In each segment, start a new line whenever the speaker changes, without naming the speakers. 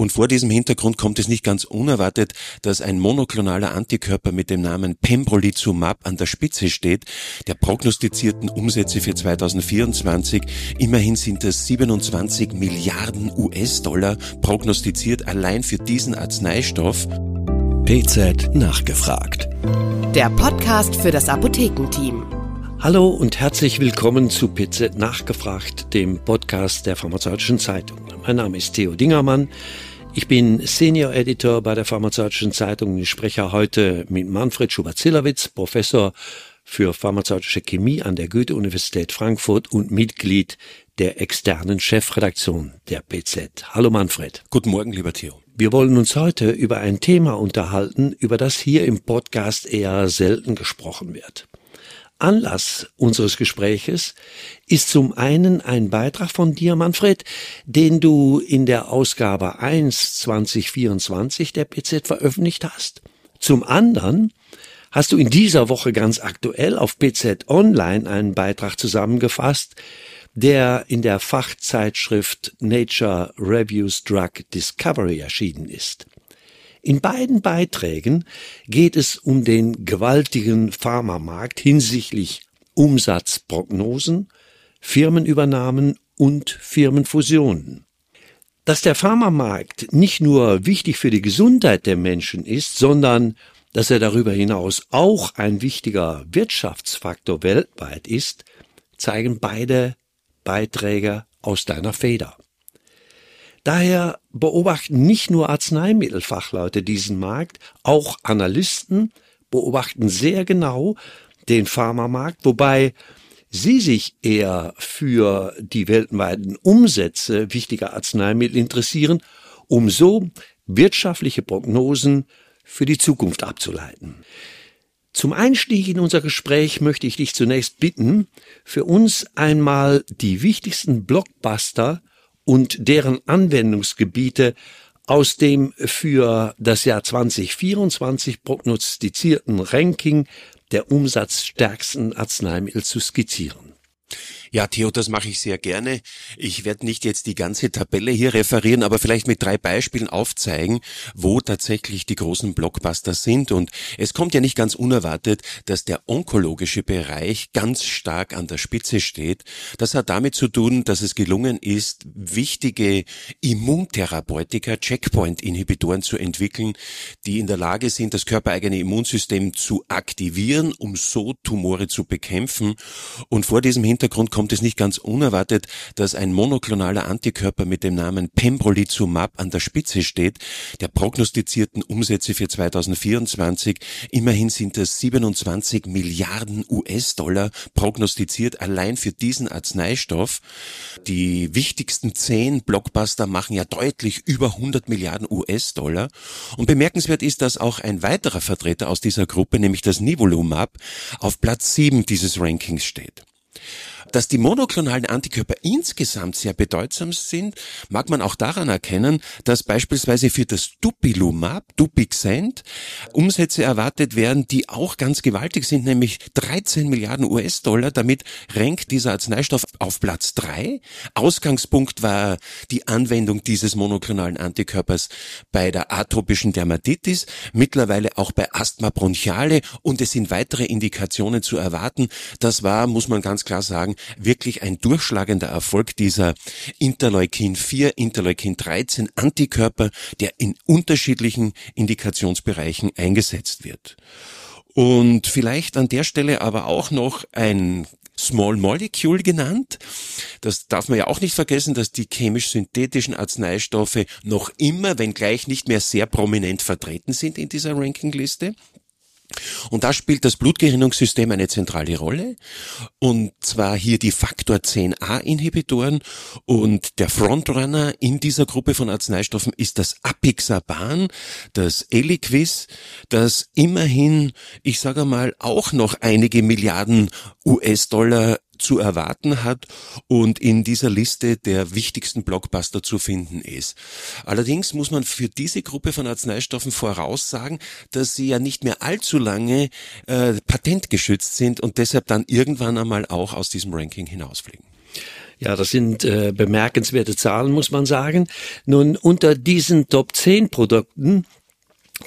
Und vor diesem Hintergrund kommt es nicht ganz unerwartet, dass ein monoklonaler Antikörper mit dem Namen Pembrolizumab an der Spitze steht, der prognostizierten Umsätze für 2024. Immerhin sind es 27 Milliarden US-Dollar prognostiziert allein für diesen Arzneistoff.
PZ nachgefragt.
Der Podcast für das Apothekenteam.
Hallo und herzlich willkommen zu PZ nachgefragt, dem Podcast der Pharmazeutischen Zeitung. Mein Name ist Theo Dingermann. Ich bin Senior Editor bei der Pharmazeutischen Zeitung. Ich spreche heute mit Manfred Schubert-Zillowitz, Professor für pharmazeutische Chemie an der Goethe-Universität Frankfurt und Mitglied der externen Chefredaktion der PZ. Hallo Manfred.
Guten Morgen, lieber Theo.
Wir wollen uns heute über ein Thema unterhalten, über das hier im Podcast eher selten gesprochen wird. Anlass unseres Gespräches ist zum einen ein Beitrag von dir, Manfred, den du in der Ausgabe 1 2024 der PZ veröffentlicht hast. Zum anderen hast du in dieser Woche ganz aktuell auf PZ Online einen Beitrag zusammengefasst, der in der Fachzeitschrift Nature Reviews Drug Discovery erschienen ist. In beiden Beiträgen geht es um den gewaltigen Pharmamarkt hinsichtlich Umsatzprognosen, Firmenübernahmen und Firmenfusionen. Dass der Pharmamarkt nicht nur wichtig für die Gesundheit der Menschen ist, sondern dass er darüber hinaus auch ein wichtiger Wirtschaftsfaktor weltweit ist, zeigen beide Beiträge aus deiner Feder. Daher beobachten nicht nur Arzneimittelfachleute diesen Markt, auch Analysten beobachten sehr genau den Pharmamarkt, wobei sie sich eher für die weltweiten Umsätze wichtiger Arzneimittel interessieren, um so wirtschaftliche Prognosen für die Zukunft abzuleiten. Zum Einstieg in unser Gespräch möchte ich dich zunächst bitten, für uns einmal die wichtigsten Blockbuster und deren Anwendungsgebiete aus dem für das Jahr 2024 prognostizierten Ranking der umsatzstärksten Arzneimittel zu skizzieren.
Ja, Theo, das mache ich sehr gerne. Ich werde nicht jetzt die ganze Tabelle hier referieren, aber vielleicht mit drei Beispielen aufzeigen, wo tatsächlich die großen Blockbuster sind. Und es kommt ja nicht ganz unerwartet, dass der onkologische Bereich ganz stark an der Spitze steht. Das hat damit zu tun, dass es gelungen ist, wichtige Immuntherapeutika, Checkpoint-Inhibitoren zu entwickeln, die in der Lage sind, das körpereigene Immunsystem zu aktivieren, um so Tumore zu bekämpfen. Und vor diesem Hintergrund kommt es nicht ganz unerwartet, dass ein monoklonaler Antikörper mit dem Namen Pembrolizumab an der Spitze steht, der prognostizierten Umsätze für 2024. Immerhin sind es 27 Milliarden US-Dollar prognostiziert allein für diesen Arzneistoff. Die wichtigsten zehn Blockbuster machen ja deutlich über 100 Milliarden US-Dollar. Und bemerkenswert ist, dass auch ein weiterer Vertreter aus dieser Gruppe, nämlich das Nivolumab, auf Platz 7 dieses Rankings steht. Dass die monoklonalen Antikörper insgesamt sehr bedeutsam sind, mag man auch daran erkennen, dass beispielsweise für das Dupilumab, Dupixent, Umsätze erwartet werden, die auch ganz gewaltig sind, nämlich 13 Milliarden US-Dollar. Damit rankt dieser Arzneistoff auf Platz 3. Ausgangspunkt war die Anwendung dieses monoklonalen Antikörpers bei der atopischen Dermatitis, mittlerweile auch bei Asthma bronchiale und es sind weitere Indikationen zu erwarten. Das war, muss man ganz klar sagen, wirklich ein durchschlagender Erfolg dieser Interleukin 4, Interleukin 13 Antikörper, der in unterschiedlichen Indikationsbereichen eingesetzt wird. Und vielleicht an der Stelle aber auch noch ein Small Molecule genannt. Das darf man ja auch nicht vergessen, dass die chemisch-synthetischen Arzneistoffe noch immer, wenngleich nicht mehr sehr prominent vertreten sind in dieser Rankingliste. Und da spielt das Blutgerinnungssystem eine zentrale Rolle. Und zwar hier die Faktor 10a Inhibitoren. Und der Frontrunner in dieser Gruppe von Arzneistoffen ist das Apixaban, das Eliquis, das immerhin, ich sage mal, auch noch einige Milliarden US-Dollar zu erwarten hat und in dieser Liste der wichtigsten Blockbuster zu finden ist. Allerdings muss man für diese Gruppe von Arzneistoffen voraussagen, dass sie ja nicht mehr allzu lange äh, patentgeschützt sind und deshalb dann irgendwann einmal auch aus diesem Ranking hinausfliegen.
Ja, das sind äh, bemerkenswerte Zahlen, muss man sagen. Nun, unter diesen Top 10 Produkten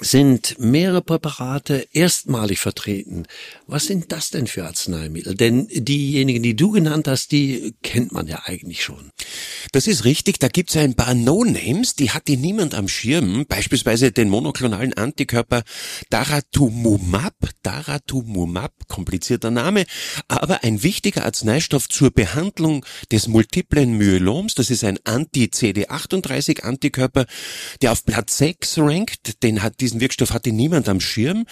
sind mehrere Präparate erstmalig vertreten. Was sind das denn für Arzneimittel? Denn diejenigen, die du genannt hast, die kennt man ja eigentlich schon.
Das ist richtig, da gibt's ein paar No-Names, die hatte niemand am Schirm, beispielsweise den monoklonalen Antikörper Daratumumab, Daratumumab, komplizierter Name, aber ein wichtiger Arzneistoff zur Behandlung des multiplen Myeloms, das ist ein Anti-CD38-Antikörper, der auf Platz 6 rankt, den hat diesen Wirkstoff hatte niemand am Schirm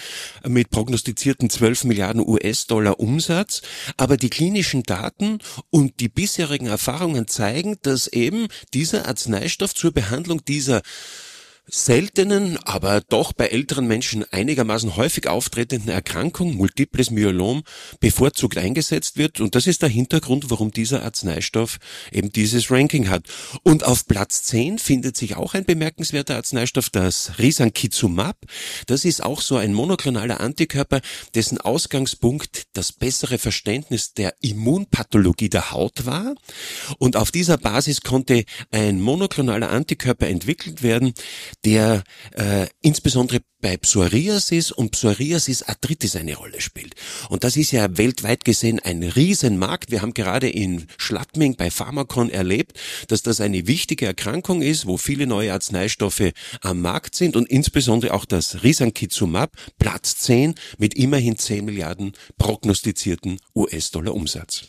mit prognostizierten 12 Milliarden US-Dollar Umsatz. Aber die klinischen Daten und die bisherigen Erfahrungen zeigen, dass eben dieser Arzneistoff zur Behandlung dieser seltenen, aber doch bei älteren Menschen einigermaßen häufig auftretenden Erkrankung, multiples Myelom, bevorzugt eingesetzt wird. Und das ist der Hintergrund, warum dieser Arzneistoff eben dieses Ranking hat. Und auf Platz 10 findet sich auch ein bemerkenswerter Arzneistoff, das Risankizumab. Das ist auch so ein monoklonaler Antikörper, dessen Ausgangspunkt das bessere Verständnis der Immunpathologie der Haut war. Und auf dieser Basis konnte ein monoklonaler Antikörper entwickelt werden, der äh, insbesondere bei Psoriasis und Psoriasis Arthritis eine Rolle spielt. Und das ist ja weltweit gesehen ein Riesenmarkt. Wir haben gerade in Schladming bei Pharmacon erlebt, dass das eine wichtige Erkrankung ist, wo viele neue Arzneistoffe am Markt sind und insbesondere auch das Risankizumab, Platz 10 mit immerhin 10 Milliarden prognostizierten US-Dollar Umsatz.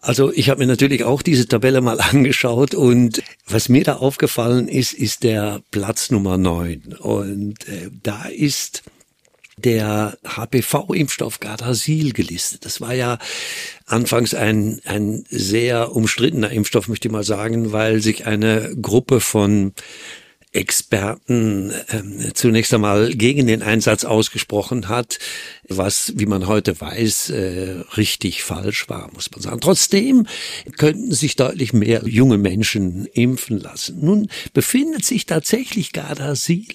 Also ich habe mir natürlich auch diese Tabelle mal angeschaut und was mir da aufgefallen ist, ist der Platz Nummer 9. Und äh, da ist der HPV-Impfstoff Gardasil gelistet. Das war ja anfangs ein, ein sehr umstrittener Impfstoff, möchte ich mal sagen, weil sich eine Gruppe von Experten äh, zunächst einmal gegen den Einsatz ausgesprochen hat, was, wie man heute weiß, äh, richtig falsch war, muss man sagen. Trotzdem könnten sich deutlich mehr junge Menschen impfen lassen. Nun befindet sich tatsächlich Gardasil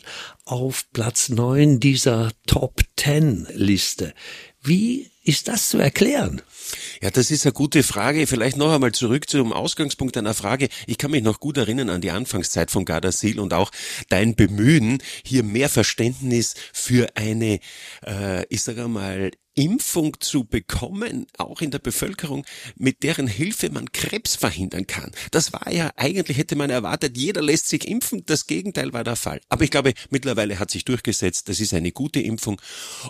auf Platz neun dieser Top Ten Liste. Wie ist das zu erklären?
Ja, das ist eine gute Frage. Vielleicht noch einmal zurück zum Ausgangspunkt einer Frage. Ich kann mich noch gut erinnern an die Anfangszeit von Gardasil und auch dein Bemühen, hier mehr Verständnis für eine, äh, ich sage mal, Impfung zu bekommen, auch in der Bevölkerung, mit deren Hilfe man Krebs verhindern kann. Das war ja, eigentlich hätte man erwartet, jeder lässt sich impfen. Das Gegenteil war der Fall. Aber ich glaube, mittlerweile hat sich durchgesetzt, das ist eine gute Impfung.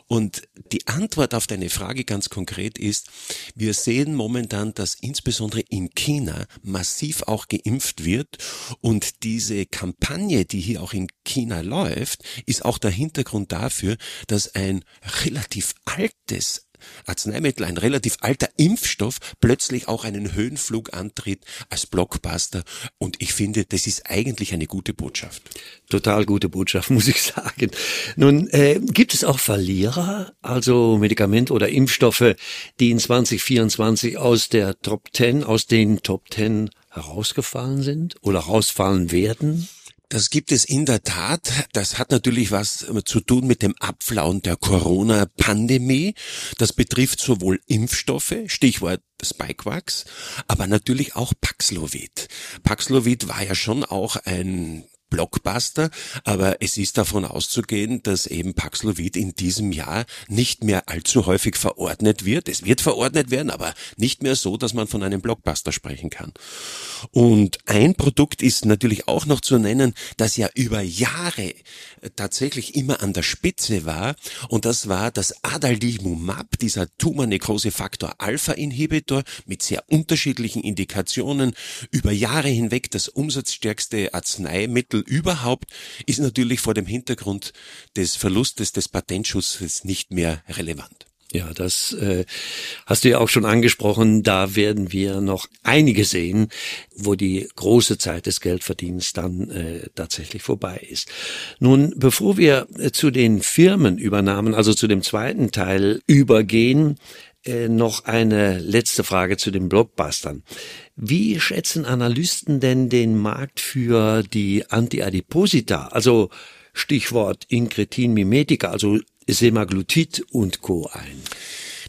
Und die Antwort auf deine Frage ganz konkret ist, wir sehen momentan, dass insbesondere in China massiv auch geimpft wird. Und diese Kampagne, die hier auch in China läuft, ist auch der Hintergrund dafür, dass ein relativ altes altes Arzneimittel, ein relativ alter Impfstoff, plötzlich auch einen Höhenflug antritt als Blockbuster. Und ich finde, das ist eigentlich eine gute Botschaft.
Total gute Botschaft, muss ich sagen. Nun, äh, gibt es auch Verlierer, also Medikamente oder Impfstoffe, die in 2024 aus der Top 10, aus den Top 10 herausgefallen sind oder rausfallen werden?
Das gibt es in der Tat. Das hat natürlich was zu tun mit dem Abflauen der Corona-Pandemie. Das betrifft sowohl Impfstoffe, Stichwort Spikevax, aber natürlich auch Paxlovid. Paxlovid war ja schon auch ein Blockbuster, aber es ist davon auszugehen, dass eben Paxlovid in diesem Jahr nicht mehr allzu häufig verordnet wird. Es wird verordnet werden, aber nicht mehr so, dass man von einem Blockbuster sprechen kann. Und ein Produkt ist natürlich auch noch zu nennen, das ja über Jahre tatsächlich immer an der Spitze war, und das war das Adalimumab, dieser Tumornekrose-Faktor Alpha-Inhibitor mit sehr unterschiedlichen Indikationen, über Jahre hinweg das umsatzstärkste Arzneimittel überhaupt, ist natürlich vor dem Hintergrund des Verlustes des Patentschutzes nicht mehr relevant.
Ja, das äh, hast du ja auch schon angesprochen. Da werden wir noch einige sehen, wo die große Zeit des Geldverdienens dann äh, tatsächlich vorbei ist. Nun, bevor wir zu den Firmenübernahmen, also zu dem zweiten Teil übergehen, äh, noch eine letzte Frage zu den Blockbustern. Wie schätzen Analysten denn den Markt für die Antiadiposita, also Stichwort Incretin Mimetica, also Semaglutid und Co. ein?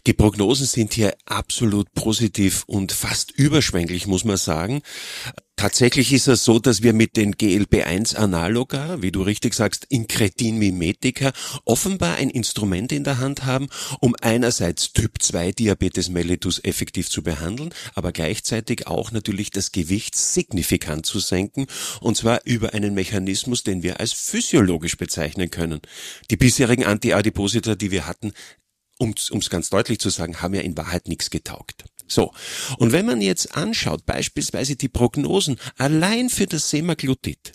Die Prognosen sind hier absolut positiv und fast überschwänglich, muss man sagen. Tatsächlich ist es so, dass wir mit den GLP-1-Analoga, wie du richtig sagst, Incretin Mimetica, offenbar ein Instrument in der Hand haben, um einerseits Typ-2-Diabetes mellitus effektiv zu behandeln, aber gleichzeitig auch natürlich das Gewicht signifikant zu senken, und zwar über einen Mechanismus, den wir als physiologisch bezeichnen können. Die bisherigen Antiadiposita, die wir hatten, um es ganz deutlich zu sagen, haben ja in Wahrheit nichts getaugt. So. Und wenn man jetzt anschaut, beispielsweise die Prognosen allein für das Semaglutid,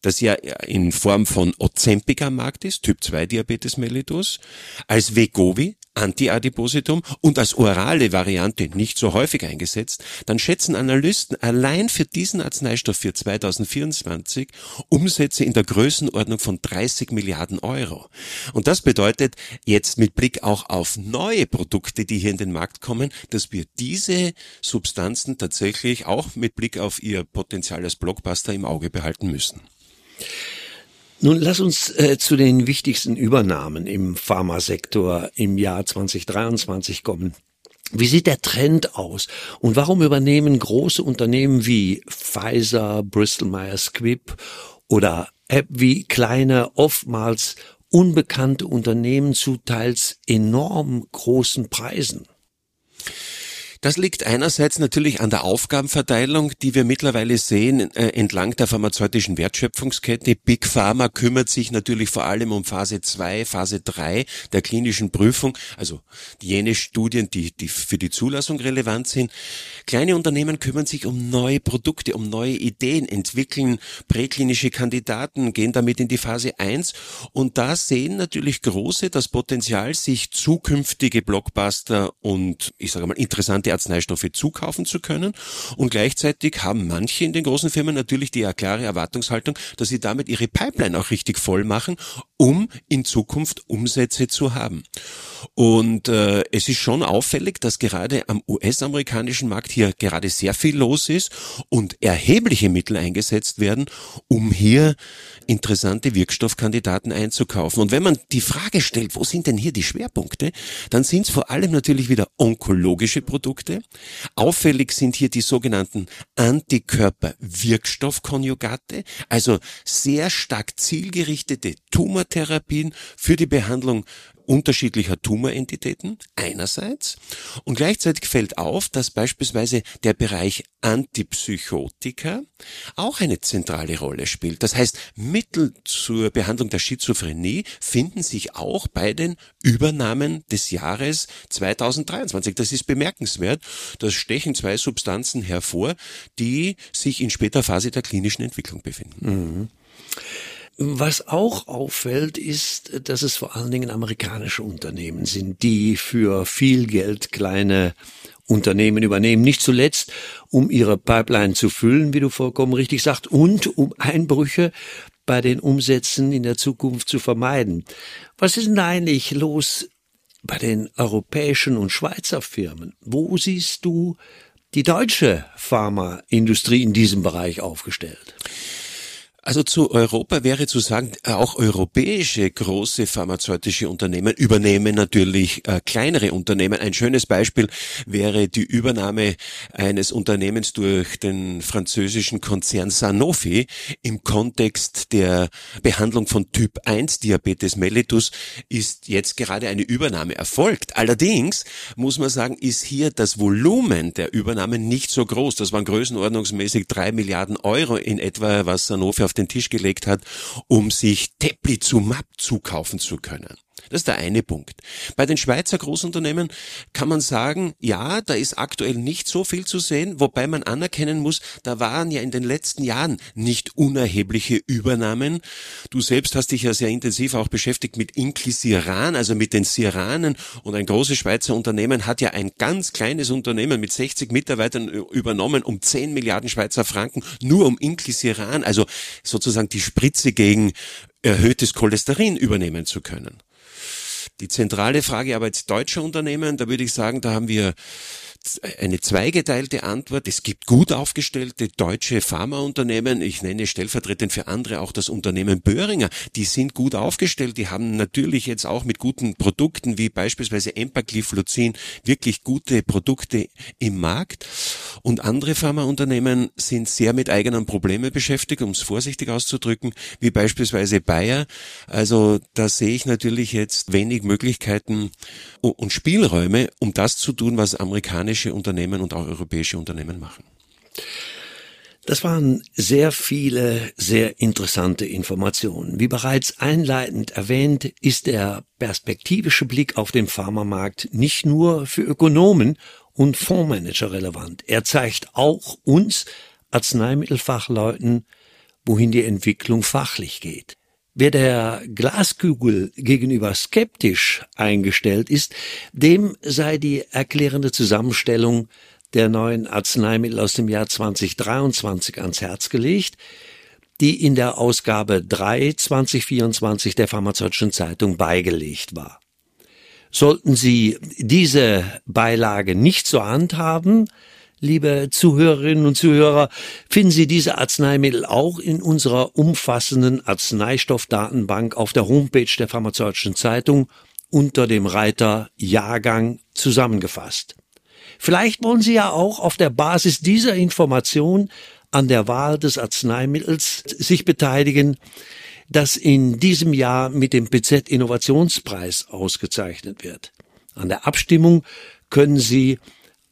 das ja in Form von Ozempic am Markt ist, Typ 2 Diabetes mellitus, als Vegovi, Antiadipositum und als orale Variante nicht so häufig eingesetzt, dann schätzen Analysten allein für diesen Arzneistoff für 2024 Umsätze in der Größenordnung von 30 Milliarden Euro. Und das bedeutet jetzt mit Blick auch auf neue Produkte, die hier in den Markt kommen, dass wir diese Substanzen tatsächlich auch mit Blick auf ihr Potenzial als Blockbuster im Auge behalten müssen.
Nun lass uns äh, zu den wichtigsten Übernahmen im Pharmasektor im Jahr 2023 kommen. Wie sieht der Trend aus? Und warum übernehmen große Unternehmen wie Pfizer, Bristol Myers Squibb oder AbbVie kleine, oftmals unbekannte Unternehmen zu teils enorm großen Preisen?
Das liegt einerseits natürlich an der Aufgabenverteilung, die wir mittlerweile sehen äh, entlang der pharmazeutischen Wertschöpfungskette. Big Pharma kümmert sich natürlich vor allem um Phase 2, Phase 3 der klinischen Prüfung, also jene Studien, die, die für die Zulassung relevant sind. Kleine Unternehmen kümmern sich um neue Produkte, um neue Ideen, entwickeln präklinische Kandidaten, gehen damit in die Phase 1 und da sehen natürlich große das Potenzial, sich zukünftige Blockbuster und ich sage mal interessante Arzneistoffe zukaufen zu können. Und gleichzeitig haben manche in den großen Firmen natürlich die klare Erwartungshaltung, dass sie damit ihre Pipeline auch richtig voll machen, um in Zukunft Umsätze zu haben. Und äh, es ist schon auffällig, dass gerade am US-amerikanischen Markt hier gerade sehr viel los ist und erhebliche Mittel eingesetzt werden, um hier interessante Wirkstoffkandidaten einzukaufen. Und wenn man die Frage stellt, wo sind denn hier die Schwerpunkte, dann sind es vor allem natürlich wieder onkologische Produkte. Auffällig sind hier die sogenannten Antikörper-Wirkstoffkonjugate, also sehr stark zielgerichtete Tumortherapien für die Behandlung unterschiedlicher Tumorentitäten einerseits und gleichzeitig fällt auf, dass beispielsweise der Bereich Antipsychotika auch eine zentrale Rolle spielt. Das heißt, Mittel zur Behandlung der Schizophrenie finden sich auch bei den Übernahmen des Jahres 2023. Das ist bemerkenswert. Das stechen zwei Substanzen hervor, die sich in später Phase der klinischen Entwicklung befinden. Mhm.
Was auch auffällt, ist, dass es vor allen Dingen amerikanische Unternehmen sind, die für viel Geld kleine Unternehmen übernehmen. Nicht zuletzt, um ihre Pipeline zu füllen, wie du vollkommen richtig sagst, und um Einbrüche bei den Umsätzen in der Zukunft zu vermeiden. Was ist denn eigentlich los bei den europäischen und Schweizer Firmen? Wo siehst du die deutsche Pharmaindustrie in diesem Bereich aufgestellt?
Also zu Europa wäre zu sagen, auch europäische große pharmazeutische Unternehmen übernehmen natürlich äh, kleinere Unternehmen. Ein schönes Beispiel wäre die Übernahme eines Unternehmens durch den französischen Konzern Sanofi im Kontext der Behandlung von Typ 1 Diabetes mellitus ist jetzt gerade eine Übernahme erfolgt. Allerdings muss man sagen, ist hier das Volumen der Übernahme nicht so groß. Das waren größenordnungsmäßig drei Milliarden Euro in etwa, was Sanofi auf den Tisch gelegt hat, um sich Teplizumab zukaufen zu können. Das ist der eine Punkt. Bei den Schweizer Großunternehmen kann man sagen, ja, da ist aktuell nicht so viel zu sehen, wobei man anerkennen muss, da waren ja in den letzten Jahren nicht unerhebliche Übernahmen. Du selbst hast dich ja sehr intensiv auch beschäftigt mit Inklisiran, also mit den Siranen und ein großes Schweizer Unternehmen hat ja ein ganz kleines Unternehmen mit 60 Mitarbeitern übernommen um 10 Milliarden Schweizer Franken, nur um Inklisiran, also sozusagen die Spritze gegen erhöhtes Cholesterin übernehmen zu können. Die zentrale Frage aber jetzt deutscher Unternehmen, da würde ich sagen, da haben wir eine zweigeteilte Antwort. Es gibt gut aufgestellte deutsche Pharmaunternehmen. Ich nenne stellvertretend für andere auch das Unternehmen Böhringer. Die sind gut aufgestellt. Die haben natürlich jetzt auch mit guten Produkten wie beispielsweise Empagliflozin wirklich gute Produkte im Markt. Und andere Pharmaunternehmen sind sehr mit eigenen Problemen beschäftigt, um es vorsichtig auszudrücken, wie beispielsweise Bayer. Also da sehe ich natürlich jetzt wenig Möglichkeiten und Spielräume, um das zu tun, was amerikanische Unternehmen und auch europäische Unternehmen machen.
Das waren sehr viele, sehr interessante Informationen. Wie bereits einleitend erwähnt, ist der perspektivische Blick auf den Pharmamarkt nicht nur für Ökonomen und Fondsmanager relevant. Er zeigt auch uns Arzneimittelfachleuten, wohin die Entwicklung fachlich geht. Wer der Glaskugel gegenüber skeptisch eingestellt ist, dem sei die erklärende Zusammenstellung der neuen Arzneimittel aus dem Jahr 2023 ans Herz gelegt, die in der Ausgabe 3 2024 der Pharmazeutischen Zeitung beigelegt war. Sollten Sie diese Beilage nicht zur Hand haben, liebe Zuhörerinnen und Zuhörer, finden Sie diese Arzneimittel auch in unserer umfassenden Arzneistoffdatenbank auf der Homepage der Pharmazeutischen Zeitung unter dem Reiter Jahrgang zusammengefasst. Vielleicht wollen Sie ja auch auf der Basis dieser Information an der Wahl des Arzneimittels sich beteiligen, das in diesem Jahr mit dem PZ Innovationspreis ausgezeichnet wird. An der Abstimmung können Sie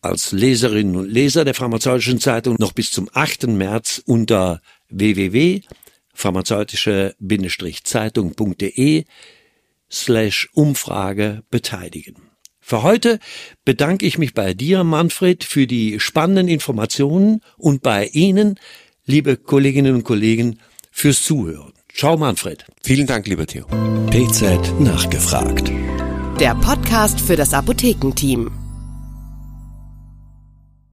als Leserinnen und Leser der Pharmazeutischen Zeitung noch bis zum 8. März unter www.pharmazeutische-zeitung.de slash Umfrage beteiligen. Für heute bedanke ich mich bei dir, Manfred, für die spannenden Informationen und bei Ihnen, liebe Kolleginnen und Kollegen, fürs Zuhören. Ciao, Manfred.
Vielen Dank, lieber Theo.
PZ nachgefragt. Der Podcast für das Apothekenteam.